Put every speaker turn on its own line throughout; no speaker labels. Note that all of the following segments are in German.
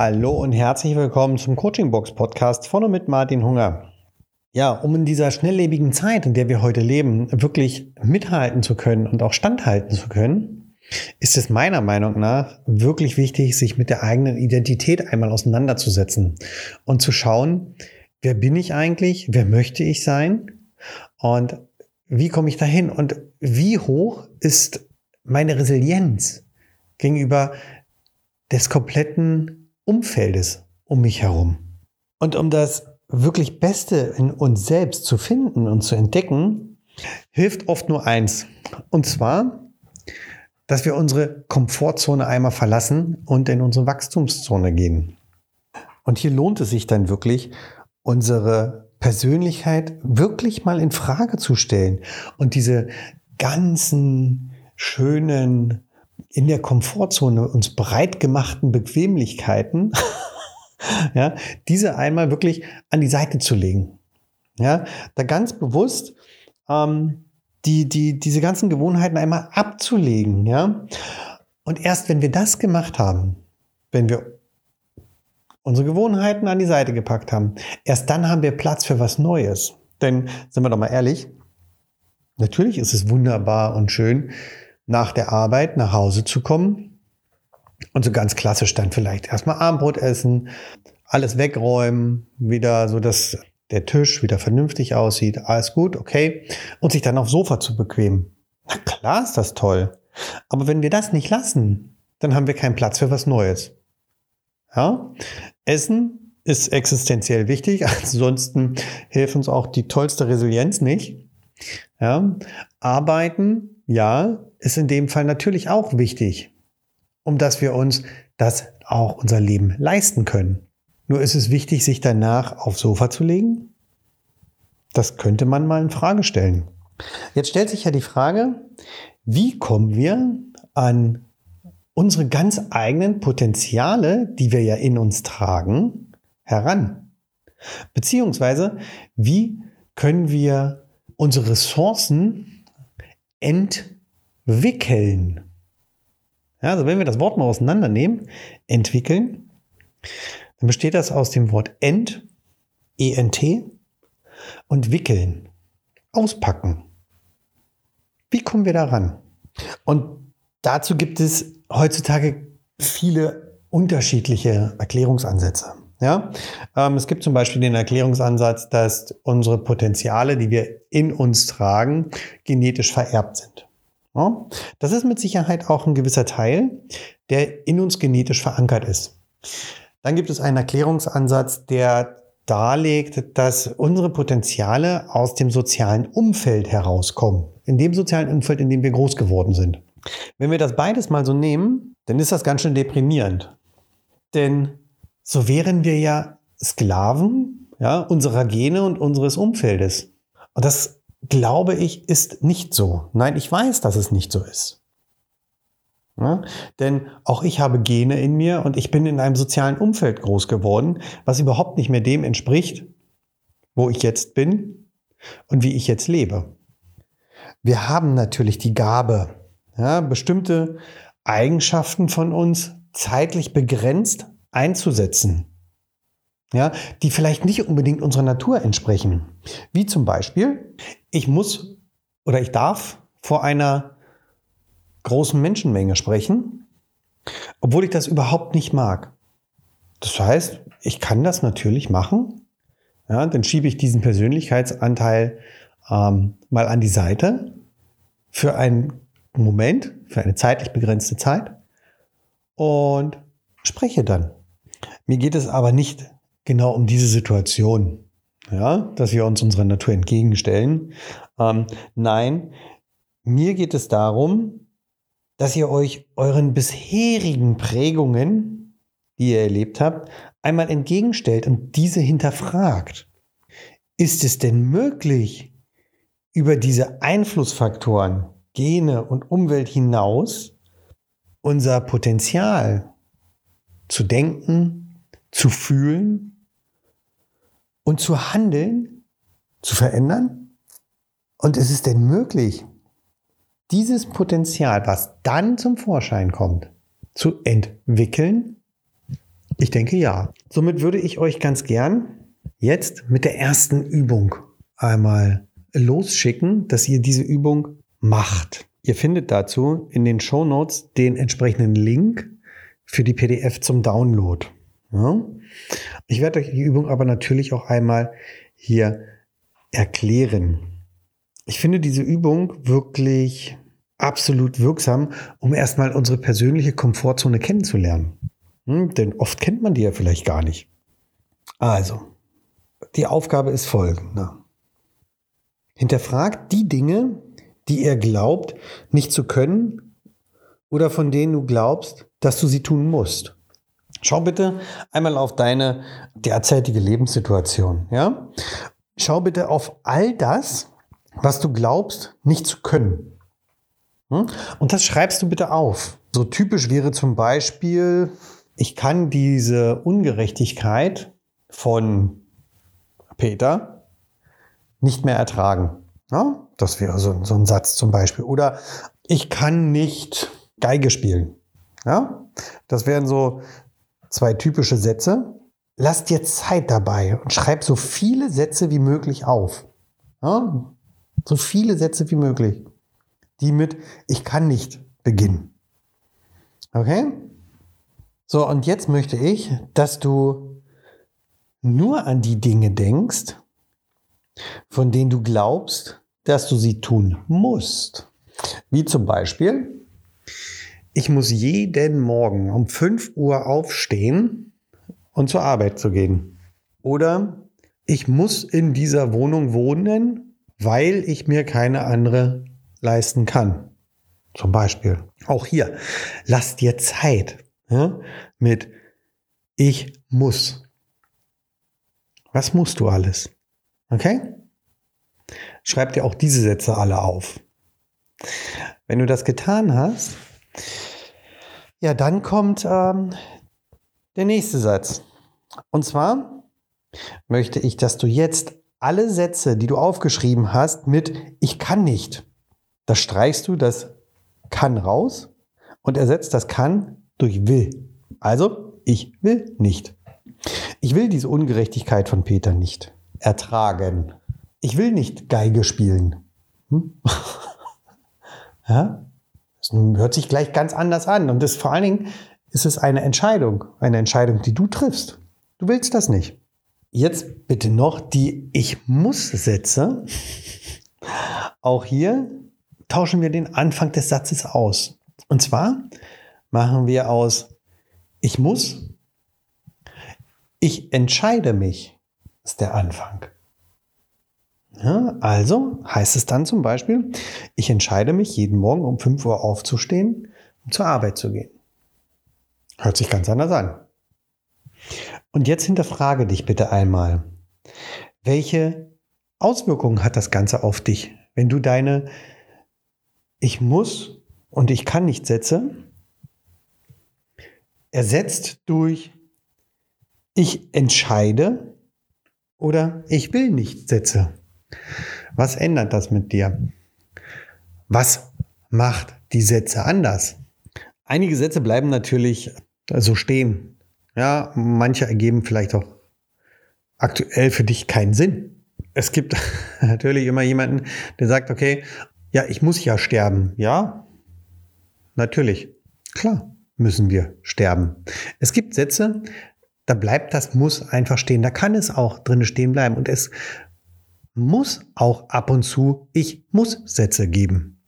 Hallo und herzlich willkommen zum Coaching Box Podcast von und mit Martin Hunger. Ja, um in dieser schnelllebigen Zeit, in der wir heute leben, wirklich mithalten zu können und auch standhalten zu können, ist es meiner Meinung nach wirklich wichtig, sich mit der eigenen Identität einmal auseinanderzusetzen und zu schauen, wer bin ich eigentlich, wer möchte ich sein und wie komme ich dahin und wie hoch ist meine Resilienz gegenüber des kompletten Umfeldes um mich herum. Und um das wirklich Beste in uns selbst zu finden und zu entdecken, hilft oft nur eins. Und zwar, dass wir unsere Komfortzone einmal verlassen und in unsere Wachstumszone gehen. Und hier lohnt es sich dann wirklich, unsere Persönlichkeit wirklich mal in Frage zu stellen und diese ganzen schönen in der Komfortzone uns breit gemachten Bequemlichkeiten, ja, diese einmal wirklich an die Seite zu legen. Ja, da ganz bewusst ähm, die, die, diese ganzen Gewohnheiten einmal abzulegen. Ja, und erst wenn wir das gemacht haben, wenn wir unsere Gewohnheiten an die Seite gepackt haben, erst dann haben wir Platz für was Neues. Denn, sind wir doch mal ehrlich, natürlich ist es wunderbar und schön, nach der Arbeit nach Hause zu kommen. Und so ganz klassisch dann vielleicht erstmal Abendbrot essen, alles wegräumen, wieder so, dass der Tisch wieder vernünftig aussieht, alles gut, okay. Und sich dann aufs Sofa zu bequemen. Na klar ist das toll. Aber wenn wir das nicht lassen, dann haben wir keinen Platz für was Neues. Ja? Essen ist existenziell wichtig, ansonsten hilft uns auch die tollste Resilienz nicht. Ja? Arbeiten ja, ist in dem Fall natürlich auch wichtig, um dass wir uns das auch unser Leben leisten können. Nur ist es wichtig, sich danach aufs Sofa zu legen? Das könnte man mal in Frage stellen. Jetzt stellt sich ja die Frage, wie kommen wir an unsere ganz eigenen Potenziale, die wir ja in uns tragen, heran? Beziehungsweise, wie können wir unsere Ressourcen entwickeln. Ja, also wenn wir das Wort mal auseinandernehmen, entwickeln, dann besteht das aus dem Wort ent, ent und wickeln, auspacken. Wie kommen wir daran? Und dazu gibt es heutzutage viele unterschiedliche Erklärungsansätze. Ja, ähm, es gibt zum Beispiel den Erklärungsansatz, dass unsere Potenziale, die wir in uns tragen, genetisch vererbt sind. Ja, das ist mit Sicherheit auch ein gewisser Teil, der in uns genetisch verankert ist. Dann gibt es einen Erklärungsansatz, der darlegt, dass unsere Potenziale aus dem sozialen Umfeld herauskommen. In dem sozialen Umfeld, in dem wir groß geworden sind. Wenn wir das beides mal so nehmen, dann ist das ganz schön deprimierend. Denn so wären wir ja Sklaven ja, unserer Gene und unseres Umfeldes. Und das, glaube ich, ist nicht so. Nein, ich weiß, dass es nicht so ist. Ja, denn auch ich habe Gene in mir und ich bin in einem sozialen Umfeld groß geworden, was überhaupt nicht mehr dem entspricht, wo ich jetzt bin und wie ich jetzt lebe. Wir haben natürlich die Gabe, ja, bestimmte Eigenschaften von uns zeitlich begrenzt einzusetzen. Ja, die vielleicht nicht unbedingt unserer Natur entsprechen. Wie zum Beispiel, ich muss oder ich darf vor einer großen Menschenmenge sprechen, obwohl ich das überhaupt nicht mag. Das heißt, ich kann das natürlich machen. Ja, dann schiebe ich diesen Persönlichkeitsanteil ähm, mal an die Seite für einen Moment, für eine zeitlich begrenzte Zeit und spreche dann. Mir geht es aber nicht genau um diese Situation, ja, dass wir uns unserer Natur entgegenstellen. Ähm, nein, mir geht es darum, dass ihr euch euren bisherigen Prägungen, die ihr erlebt habt, einmal entgegenstellt und diese hinterfragt. Ist es denn möglich, über diese Einflussfaktoren, Gene und Umwelt hinaus unser Potenzial zu denken, zu fühlen und zu handeln, zu verändern? Und ist es denn möglich, dieses Potenzial, was dann zum Vorschein kommt, zu entwickeln Ich denke ja. Somit würde ich euch ganz gern jetzt mit der ersten Übung einmal losschicken, dass ihr diese Übung macht. Ihr findet dazu in den Show Notes den entsprechenden Link für die PDF zum Download. Ja? Ich werde euch die Übung aber natürlich auch einmal hier erklären. Ich finde diese Übung wirklich absolut wirksam, um erstmal unsere persönliche Komfortzone kennenzulernen. Hm, denn oft kennt man die ja vielleicht gar nicht. Also, die Aufgabe ist folgende. Hinterfragt die Dinge, die ihr glaubt, nicht zu können oder von denen du glaubst, dass du sie tun musst. Schau bitte einmal auf deine derzeitige Lebenssituation, ja? Schau bitte auf all das, was du glaubst, nicht zu können. Hm? Und das schreibst du bitte auf. So typisch wäre zum Beispiel, ich kann diese Ungerechtigkeit von Peter nicht mehr ertragen. Ja? Das wäre so, so ein Satz zum Beispiel. Oder ich kann nicht Geige spielen. Ja? Das wären so zwei typische Sätze. Lass dir Zeit dabei und schreib so viele Sätze wie möglich auf. Ja? So viele Sätze wie möglich, die mit Ich kann nicht beginnen. Okay? So, und jetzt möchte ich, dass du nur an die Dinge denkst, von denen du glaubst, dass du sie tun musst. Wie zum Beispiel, ich muss jeden Morgen um 5 Uhr aufstehen und zur Arbeit zu gehen. Oder ich muss in dieser Wohnung wohnen, weil ich mir keine andere leisten kann. Zum Beispiel. Auch hier, lass dir Zeit ja, mit ich muss. Was musst du alles? Okay? Schreib dir auch diese Sätze alle auf. Wenn du das getan hast, ja, dann kommt ähm, der nächste Satz. Und zwar möchte ich, dass du jetzt alle Sätze, die du aufgeschrieben hast, mit Ich kann nicht. Da streichst du das kann raus und ersetzt das kann durch will. Also, ich will nicht. Ich will diese Ungerechtigkeit von Peter nicht ertragen. Ich will nicht Geige spielen. Hm? ja? Hört sich gleich ganz anders an. Und das vor allen Dingen ist es eine Entscheidung. Eine Entscheidung, die du triffst. Du willst das nicht. Jetzt bitte noch die Ich muss Sätze. Auch hier tauschen wir den Anfang des Satzes aus. Und zwar machen wir aus Ich muss, ich entscheide mich, ist der Anfang. Ja, also heißt es dann zum Beispiel, ich entscheide mich jeden Morgen um 5 Uhr aufzustehen, um zur Arbeit zu gehen. Hört sich ganz anders an. Und jetzt hinterfrage dich bitte einmal, welche Auswirkungen hat das Ganze auf dich, wenn du deine Ich muss und ich kann nicht Sätze ersetzt durch Ich entscheide oder Ich will nicht Sätze. Was ändert das mit dir? Was macht die Sätze anders? Einige Sätze bleiben natürlich so stehen. Ja, manche ergeben vielleicht auch aktuell für dich keinen Sinn. Es gibt natürlich immer jemanden, der sagt, okay, ja, ich muss ja sterben. Ja, natürlich. Klar, müssen wir sterben. Es gibt Sätze, da bleibt das muss einfach stehen. Da kann es auch drin stehen bleiben. Und es muss auch ab und zu Ich muss Sätze geben.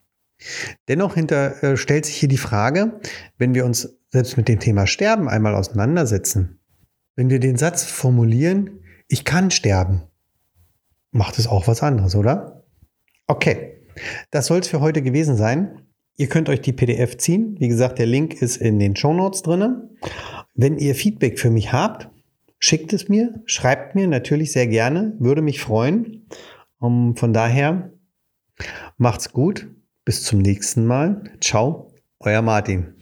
Dennoch hinter, äh, stellt sich hier die Frage, wenn wir uns selbst mit dem Thema Sterben einmal auseinandersetzen, wenn wir den Satz formulieren, ich kann sterben, macht es auch was anderes, oder? Okay, das soll es für heute gewesen sein. Ihr könnt euch die PDF ziehen. Wie gesagt, der Link ist in den Show Notes drin. Wenn ihr Feedback für mich habt, Schickt es mir, schreibt mir natürlich sehr gerne, würde mich freuen. Um, von daher macht's gut, bis zum nächsten Mal. Ciao, euer Martin.